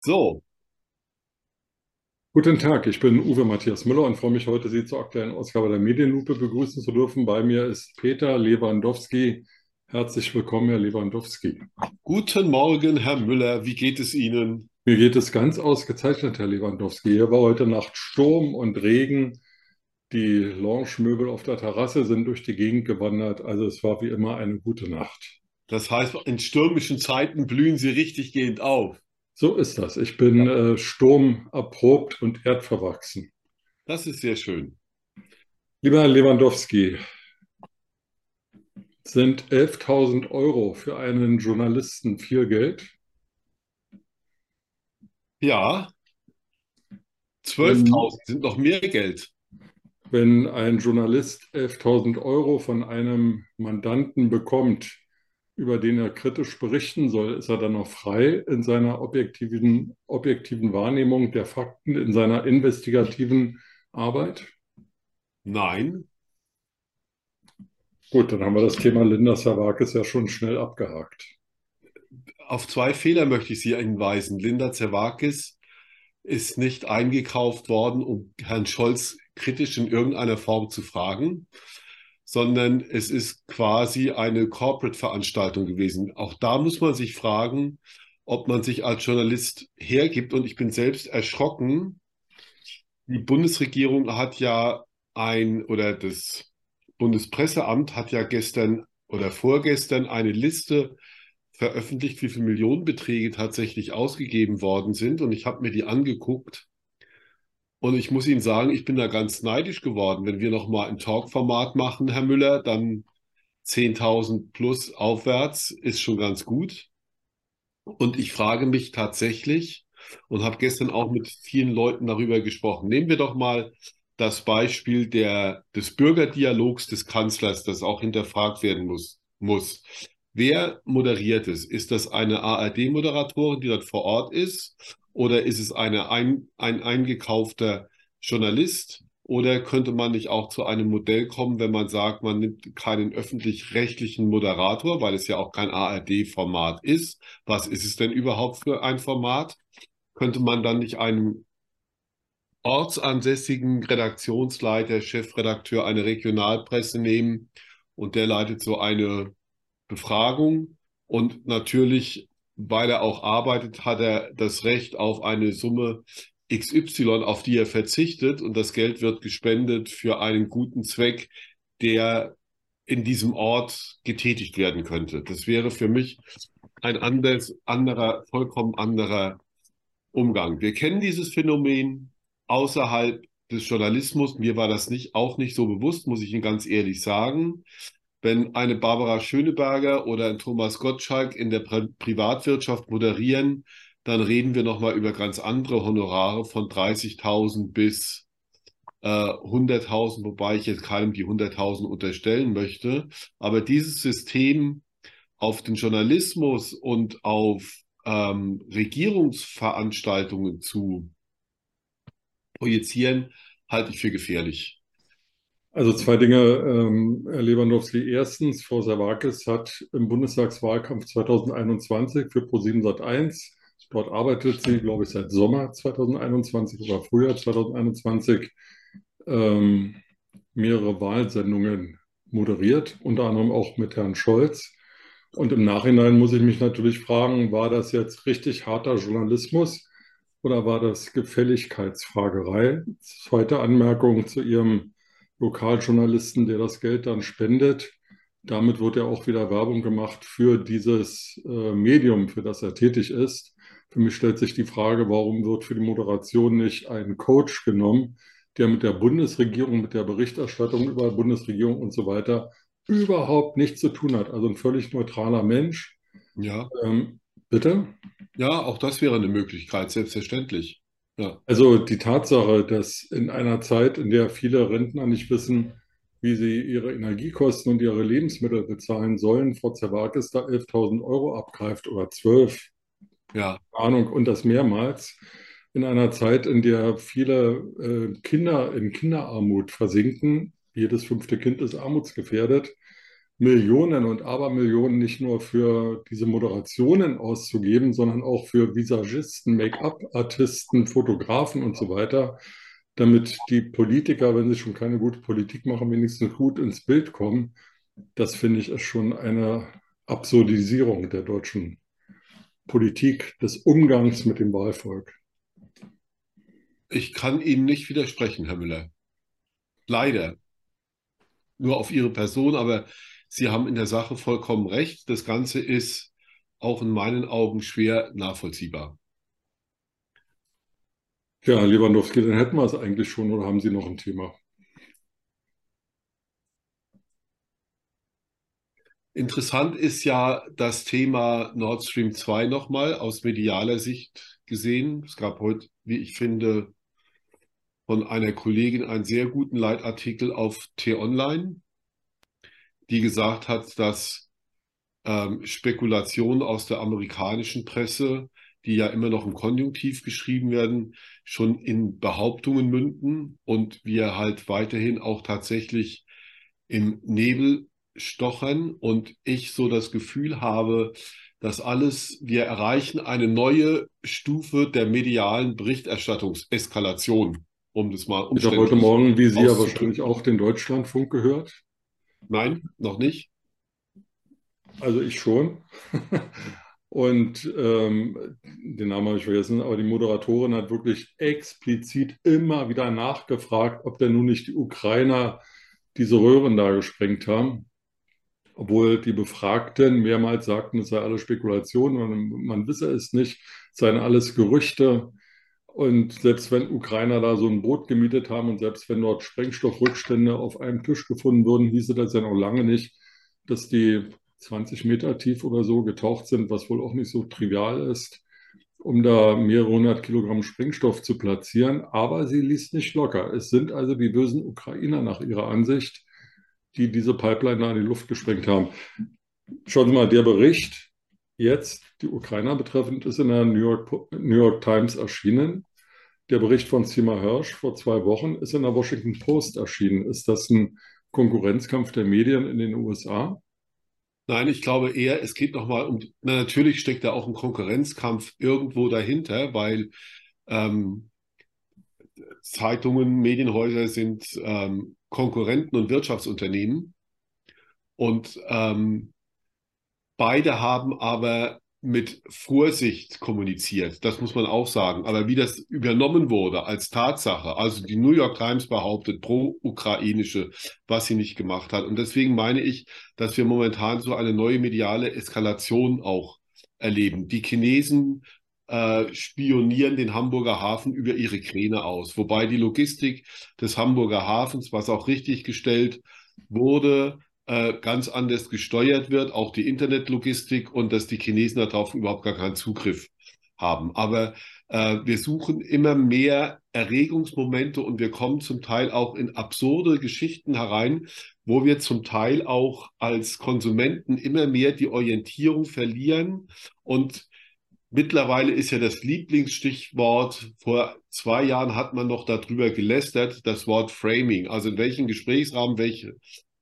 So, Guten Tag, ich bin Uwe Matthias Müller und freue mich heute, Sie zur aktuellen Ausgabe der Medienlupe begrüßen zu dürfen. Bei mir ist Peter Lewandowski. Herzlich willkommen, Herr Lewandowski. guten Morgen, Herr Müller. Wie geht es Ihnen? Mir geht es ganz ausgezeichnet, Herr Lewandowski. Hier war heute Nacht Sturm und Regen. Die Lounge-Möbel auf der Terrasse sind durch die Gegend gewandert. Also es war wie immer eine gute Nacht. Das heißt, in stürmischen Zeiten blühen Sie richtig gehend auf. So ist das. Ich bin äh, sturmerprobt und erdverwachsen. Das ist sehr schön. Lieber Herr Lewandowski, sind 11.000 Euro für einen Journalisten viel Geld? Ja, 12.000 sind noch mehr Geld. Wenn ein Journalist 11.000 Euro von einem Mandanten bekommt, über den er kritisch berichten soll, ist er dann noch frei in seiner objektiven, objektiven Wahrnehmung der Fakten, in seiner investigativen Arbeit? Nein, Gut, dann haben wir das Thema Linda Savakis ja schon schnell abgehakt. auf zwei Fehler möchte ich Sie hinweisen. Linda Zerwakis ist nicht eingekauft worden, um Herrn Scholz kritisch in irgendeiner Form zu fragen, sondern es ist quasi eine Corporate-Veranstaltung gewesen. Auch da muss man sich fragen, ob man sich als Journalist hergibt. Und ich bin selbst erschrocken. Die Bundesregierung hat ja ein, oder das Bundespresseamt hat ja gestern oder vorgestern eine Liste veröffentlicht, wie viele Millionenbeträge tatsächlich ausgegeben worden sind. Und ich habe mir die angeguckt. Und ich muss Ihnen sagen, ich bin da ganz neidisch geworden. Wenn wir nochmal ein Talk-Format machen, Herr Müller, dann 10.000 plus aufwärts ist schon ganz gut. Und ich frage mich tatsächlich und habe gestern auch mit vielen Leuten darüber gesprochen. Nehmen wir doch mal das Beispiel der, des Bürgerdialogs des Kanzlers, das auch hinterfragt werden muss, muss. Wer moderiert es? Ist das eine ARD-Moderatorin, die dort vor Ort ist? Oder ist es eine ein, ein eingekaufter Journalist? Oder könnte man nicht auch zu einem Modell kommen, wenn man sagt, man nimmt keinen öffentlich-rechtlichen Moderator, weil es ja auch kein ARD-Format ist? Was ist es denn überhaupt für ein Format? Könnte man dann nicht einen ortsansässigen Redaktionsleiter, Chefredakteur einer Regionalpresse nehmen und der leitet so eine Befragung und natürlich, weil er auch arbeitet, hat er das Recht auf eine Summe XY, auf die er verzichtet und das Geld wird gespendet für einen guten Zweck, der in diesem Ort getätigt werden könnte. Das wäre für mich ein anders, anderer, vollkommen anderer Umgang. Wir kennen dieses Phänomen außerhalb des Journalismus. Mir war das nicht, auch nicht so bewusst, muss ich Ihnen ganz ehrlich sagen. Wenn eine Barbara Schöneberger oder ein Thomas Gottschalk in der Pri Privatwirtschaft moderieren, dann reden wir nochmal über ganz andere Honorare von 30.000 bis äh, 100.000, wobei ich jetzt keinem die 100.000 unterstellen möchte. Aber dieses System auf den Journalismus und auf ähm, Regierungsveranstaltungen zu projizieren, halte ich für gefährlich. Also zwei Dinge, ähm, Herr Lewandowski. Erstens, Frau Savakis hat im Bundestagswahlkampf 2021 für ProSieben Sat.1, dort arbeitet sie, glaube ich, seit Sommer 2021 oder Frühjahr 2021, ähm, mehrere Wahlsendungen moderiert, unter anderem auch mit Herrn Scholz. Und im Nachhinein muss ich mich natürlich fragen, war das jetzt richtig harter Journalismus oder war das Gefälligkeitsfragerei? Zweite Anmerkung zu Ihrem Lokaljournalisten, der das Geld dann spendet. Damit wird ja auch wieder Werbung gemacht für dieses äh, Medium, für das er tätig ist. Für mich stellt sich die Frage, warum wird für die Moderation nicht ein Coach genommen, der mit der Bundesregierung, mit der Berichterstattung über Bundesregierung und so weiter überhaupt nichts zu tun hat. Also ein völlig neutraler Mensch. Ja. Ähm, bitte? Ja, auch das wäre eine Möglichkeit, selbstverständlich. Ja. Also die Tatsache, dass in einer Zeit, in der viele Rentner nicht wissen, wie sie ihre Energiekosten und ihre Lebensmittel bezahlen sollen, Frau Zerwakis da 11.000 Euro abgreift oder 12, Ja, Ahnung, und das mehrmals, in einer Zeit, in der viele äh, Kinder in Kinderarmut versinken, jedes fünfte Kind ist armutsgefährdet, Millionen und Abermillionen nicht nur für diese Moderationen auszugeben, sondern auch für Visagisten, Make-up-Artisten, Fotografen und so weiter, damit die Politiker, wenn sie schon keine gute Politik machen, wenigstens gut ins Bild kommen. Das finde ich ist schon eine Absurdisierung der deutschen Politik, des Umgangs mit dem Wahlvolk. Ich kann Ihnen nicht widersprechen, Herr Müller. Leider. Nur auf Ihre Person, aber Sie haben in der Sache vollkommen recht. Das Ganze ist auch in meinen Augen schwer nachvollziehbar. Ja, Lewandowski, dann hätten wir es eigentlich schon oder haben Sie noch ein Thema? Interessant ist ja das Thema Nord Stream 2 nochmal aus medialer Sicht gesehen. Es gab heute, wie ich finde, von einer Kollegin einen sehr guten Leitartikel auf T-Online, die gesagt hat, dass ähm, Spekulationen aus der amerikanischen Presse, die ja immer noch im Konjunktiv geschrieben werden, schon in Behauptungen münden und wir halt weiterhin auch tatsächlich im Nebel stochern und ich so das Gefühl habe, dass alles, wir erreichen eine neue Stufe der medialen Berichterstattungseskalation, um das mal Ich habe heute Morgen, wie Sie ja wahrscheinlich auch den Deutschlandfunk gehört. Nein, noch nicht. Also ich schon. Und ähm, den Namen habe ich vergessen, aber die Moderatorin hat wirklich explizit immer wieder nachgefragt, ob denn nun nicht die Ukrainer diese Röhren da gesprengt haben obwohl die Befragten mehrmals sagten, es sei alles Spekulation und man wisse es nicht, es seien alles Gerüchte. Und selbst wenn Ukrainer da so ein Boot gemietet haben und selbst wenn dort Sprengstoffrückstände auf einem Tisch gefunden wurden, hieße das ja noch lange nicht, dass die 20 Meter tief oder so getaucht sind, was wohl auch nicht so trivial ist, um da mehrere hundert Kilogramm Sprengstoff zu platzieren. Aber sie ließ nicht locker. Es sind also die bösen Ukrainer nach ihrer Ansicht, die diese Pipeline da in die Luft gesprengt haben. Schauen Sie mal, der Bericht jetzt, die Ukrainer betreffend, ist in der New York, New York Times erschienen. Der Bericht von Sima Hirsch vor zwei Wochen ist in der Washington Post erschienen. Ist das ein Konkurrenzkampf der Medien in den USA? Nein, ich glaube eher, es geht nochmal um, na, natürlich steckt da auch ein Konkurrenzkampf irgendwo dahinter, weil ähm, Zeitungen, Medienhäuser sind ähm, Konkurrenten und Wirtschaftsunternehmen. Und ähm, beide haben aber mit Vorsicht kommuniziert. Das muss man auch sagen. Aber wie das übernommen wurde als Tatsache, also die New York Times behauptet pro-ukrainische, was sie nicht gemacht hat. Und deswegen meine ich, dass wir momentan so eine neue mediale Eskalation auch erleben. Die Chinesen äh, spionieren den Hamburger Hafen über ihre Kräne aus. Wobei die Logistik des Hamburger Hafens, was auch richtig gestellt wurde, ganz anders gesteuert wird, auch die Internetlogistik und dass die Chinesen darauf überhaupt gar keinen Zugriff haben. Aber äh, wir suchen immer mehr Erregungsmomente und wir kommen zum Teil auch in absurde Geschichten herein, wo wir zum Teil auch als Konsumenten immer mehr die Orientierung verlieren und Mittlerweile ist ja das Lieblingsstichwort, vor zwei Jahren hat man noch darüber gelästert, das Wort Framing. Also in welchem Gesprächsrahmen welche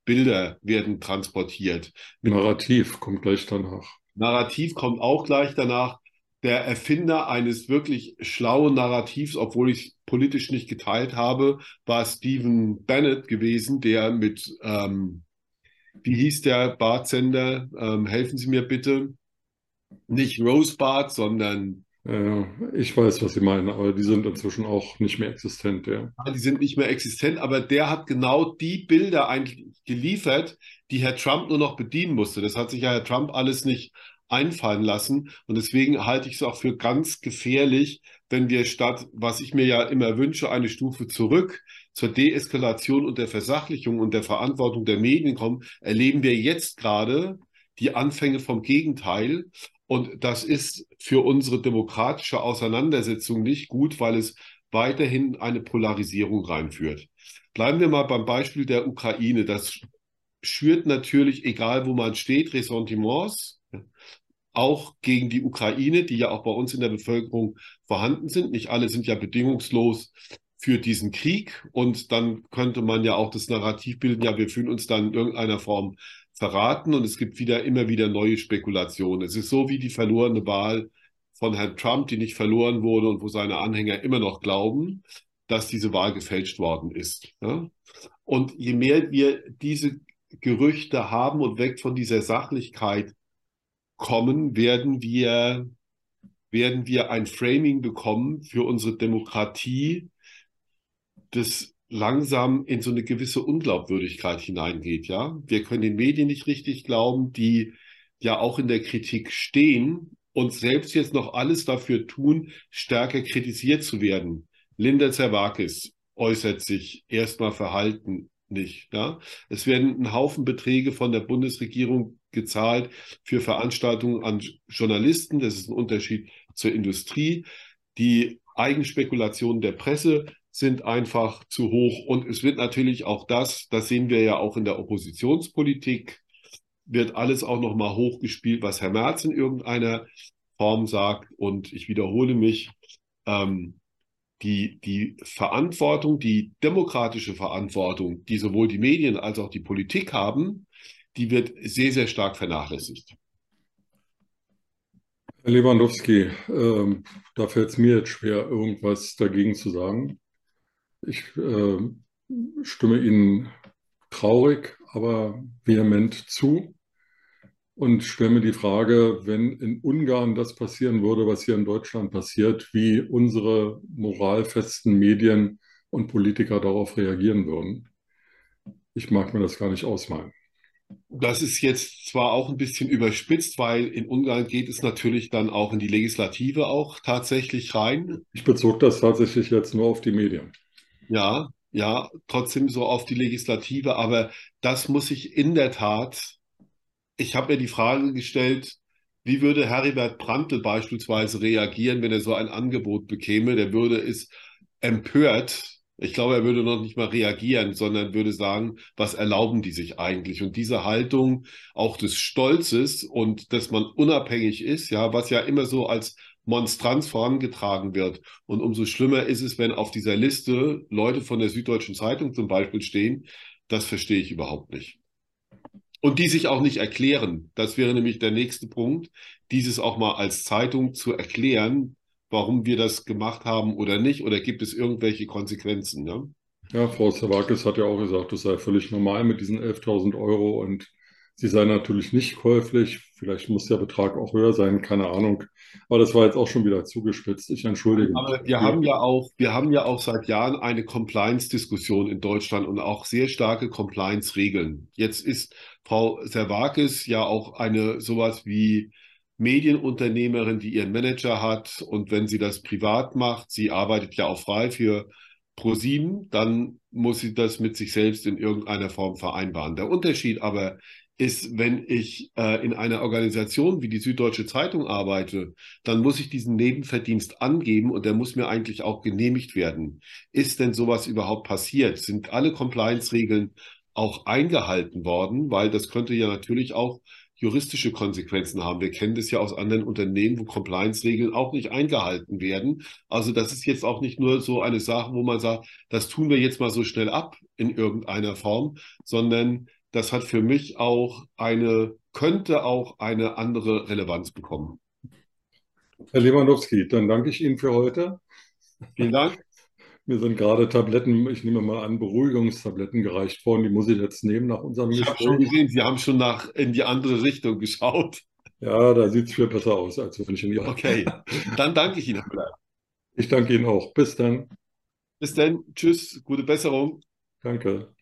Bilder werden transportiert. Narrativ kommt gleich danach. Narrativ kommt auch gleich danach. Der Erfinder eines wirklich schlauen Narrativs, obwohl ich politisch nicht geteilt habe, war Stephen Bennett gewesen, der mit, ähm, wie hieß der Bartsender? Ähm, helfen Sie mir bitte nicht Rosebud, sondern. Ja, ich weiß, was Sie meinen, aber die sind inzwischen auch nicht mehr existent, ja. Die sind nicht mehr existent, aber der hat genau die Bilder eigentlich geliefert, die Herr Trump nur noch bedienen musste. Das hat sich ja Herr Trump alles nicht einfallen lassen. Und deswegen halte ich es auch für ganz gefährlich, wenn wir statt, was ich mir ja immer wünsche, eine Stufe zurück zur Deeskalation und der Versachlichung und der Verantwortung der Medien kommen, erleben wir jetzt gerade die Anfänge vom Gegenteil. Und das ist für unsere demokratische Auseinandersetzung nicht gut, weil es weiterhin eine Polarisierung reinführt. Bleiben wir mal beim Beispiel der Ukraine. Das schürt natürlich, egal wo man steht, Ressentiments, auch gegen die Ukraine, die ja auch bei uns in der Bevölkerung vorhanden sind. Nicht alle sind ja bedingungslos für diesen Krieg. Und dann könnte man ja auch das Narrativ bilden, ja, wir fühlen uns dann in irgendeiner Form verraten und es gibt wieder immer wieder neue Spekulationen. Es ist so wie die verlorene Wahl von Herrn Trump, die nicht verloren wurde und wo seine Anhänger immer noch glauben, dass diese Wahl gefälscht worden ist. Ja? Und je mehr wir diese Gerüchte haben und weg von dieser Sachlichkeit kommen, werden wir, werden wir ein Framing bekommen für unsere Demokratie, das langsam in so eine gewisse Unglaubwürdigkeit hineingeht. Ja, wir können den Medien nicht richtig glauben, die ja auch in der Kritik stehen und selbst jetzt noch alles dafür tun, stärker kritisiert zu werden. Linda Zerwakis äußert sich erstmal verhalten nicht. Ja? Es werden ein Haufen Beträge von der Bundesregierung gezahlt für Veranstaltungen an Journalisten. Das ist ein Unterschied zur Industrie. Die Eigenspekulationen der Presse sind einfach zu hoch. Und es wird natürlich auch das, das sehen wir ja auch in der Oppositionspolitik, wird alles auch nochmal hochgespielt, was Herr Merz in irgendeiner Form sagt. Und ich wiederhole mich, ähm, die, die Verantwortung, die demokratische Verantwortung, die sowohl die Medien als auch die Politik haben, die wird sehr, sehr stark vernachlässigt. Herr Lewandowski, äh, da fällt es mir jetzt schwer, irgendwas dagegen zu sagen. Ich äh, stimme Ihnen traurig, aber vehement zu und stelle mir die Frage, wenn in Ungarn das passieren würde, was hier in Deutschland passiert, wie unsere moralfesten Medien und Politiker darauf reagieren würden. Ich mag mir das gar nicht ausmalen. Das ist jetzt zwar auch ein bisschen überspitzt, weil in Ungarn geht es natürlich dann auch in die Legislative auch tatsächlich rein. Ich bezog das tatsächlich jetzt nur auf die Medien. Ja, ja, trotzdem so auf die Legislative, aber das muss ich in der Tat ich habe mir die Frage gestellt, wie würde Heribert Prantl beispielsweise reagieren, wenn er so ein Angebot bekäme? Der würde es empört. Ich glaube, er würde noch nicht mal reagieren, sondern würde sagen, was erlauben die sich eigentlich? Und diese Haltung auch des Stolzes und dass man unabhängig ist, ja, was ja immer so als Monstranz vorangetragen wird. Und umso schlimmer ist es, wenn auf dieser Liste Leute von der Süddeutschen Zeitung zum Beispiel stehen. Das verstehe ich überhaupt nicht. Und die sich auch nicht erklären. Das wäre nämlich der nächste Punkt, dieses auch mal als Zeitung zu erklären, warum wir das gemacht haben oder nicht, oder gibt es irgendwelche Konsequenzen? Ne? Ja, Frau Savakis hat ja auch gesagt, das sei völlig normal mit diesen 11.000 Euro und Sie sei natürlich nicht käuflich. Vielleicht muss der Betrag auch höher sein, keine Ahnung. Aber das war jetzt auch schon wieder zugespitzt. Ich entschuldige. Aber wir haben ja auch, wir haben ja auch seit Jahren eine Compliance-Diskussion in Deutschland und auch sehr starke Compliance-Regeln. Jetzt ist Frau Servakis ja auch eine sowas wie Medienunternehmerin, die ihren Manager hat. Und wenn sie das privat macht, sie arbeitet ja auch frei für ProSieben, dann muss sie das mit sich selbst in irgendeiner Form vereinbaren. Der Unterschied aber ist, wenn ich äh, in einer Organisation wie die Süddeutsche Zeitung arbeite, dann muss ich diesen Nebenverdienst angeben und der muss mir eigentlich auch genehmigt werden. Ist denn sowas überhaupt passiert? Sind alle Compliance-Regeln auch eingehalten worden? Weil das könnte ja natürlich auch juristische Konsequenzen haben. Wir kennen das ja aus anderen Unternehmen, wo Compliance-Regeln auch nicht eingehalten werden. Also das ist jetzt auch nicht nur so eine Sache, wo man sagt, das tun wir jetzt mal so schnell ab in irgendeiner Form, sondern das hat für mich auch eine, könnte auch eine andere Relevanz bekommen. Herr Lewandowski, dann danke ich Ihnen für heute. Vielen Dank. Mir sind gerade Tabletten, ich nehme mal an, Beruhigungstabletten gereicht worden. Die muss ich jetzt nehmen nach unserem Ich habe schon gesehen, Sie haben schon nach in die andere Richtung geschaut. Ja, da sieht es viel besser aus, als wenn ich in die Okay, dann danke ich Ihnen. Ich danke Ihnen auch. Bis dann. Bis dann. Tschüss. Gute Besserung. Danke.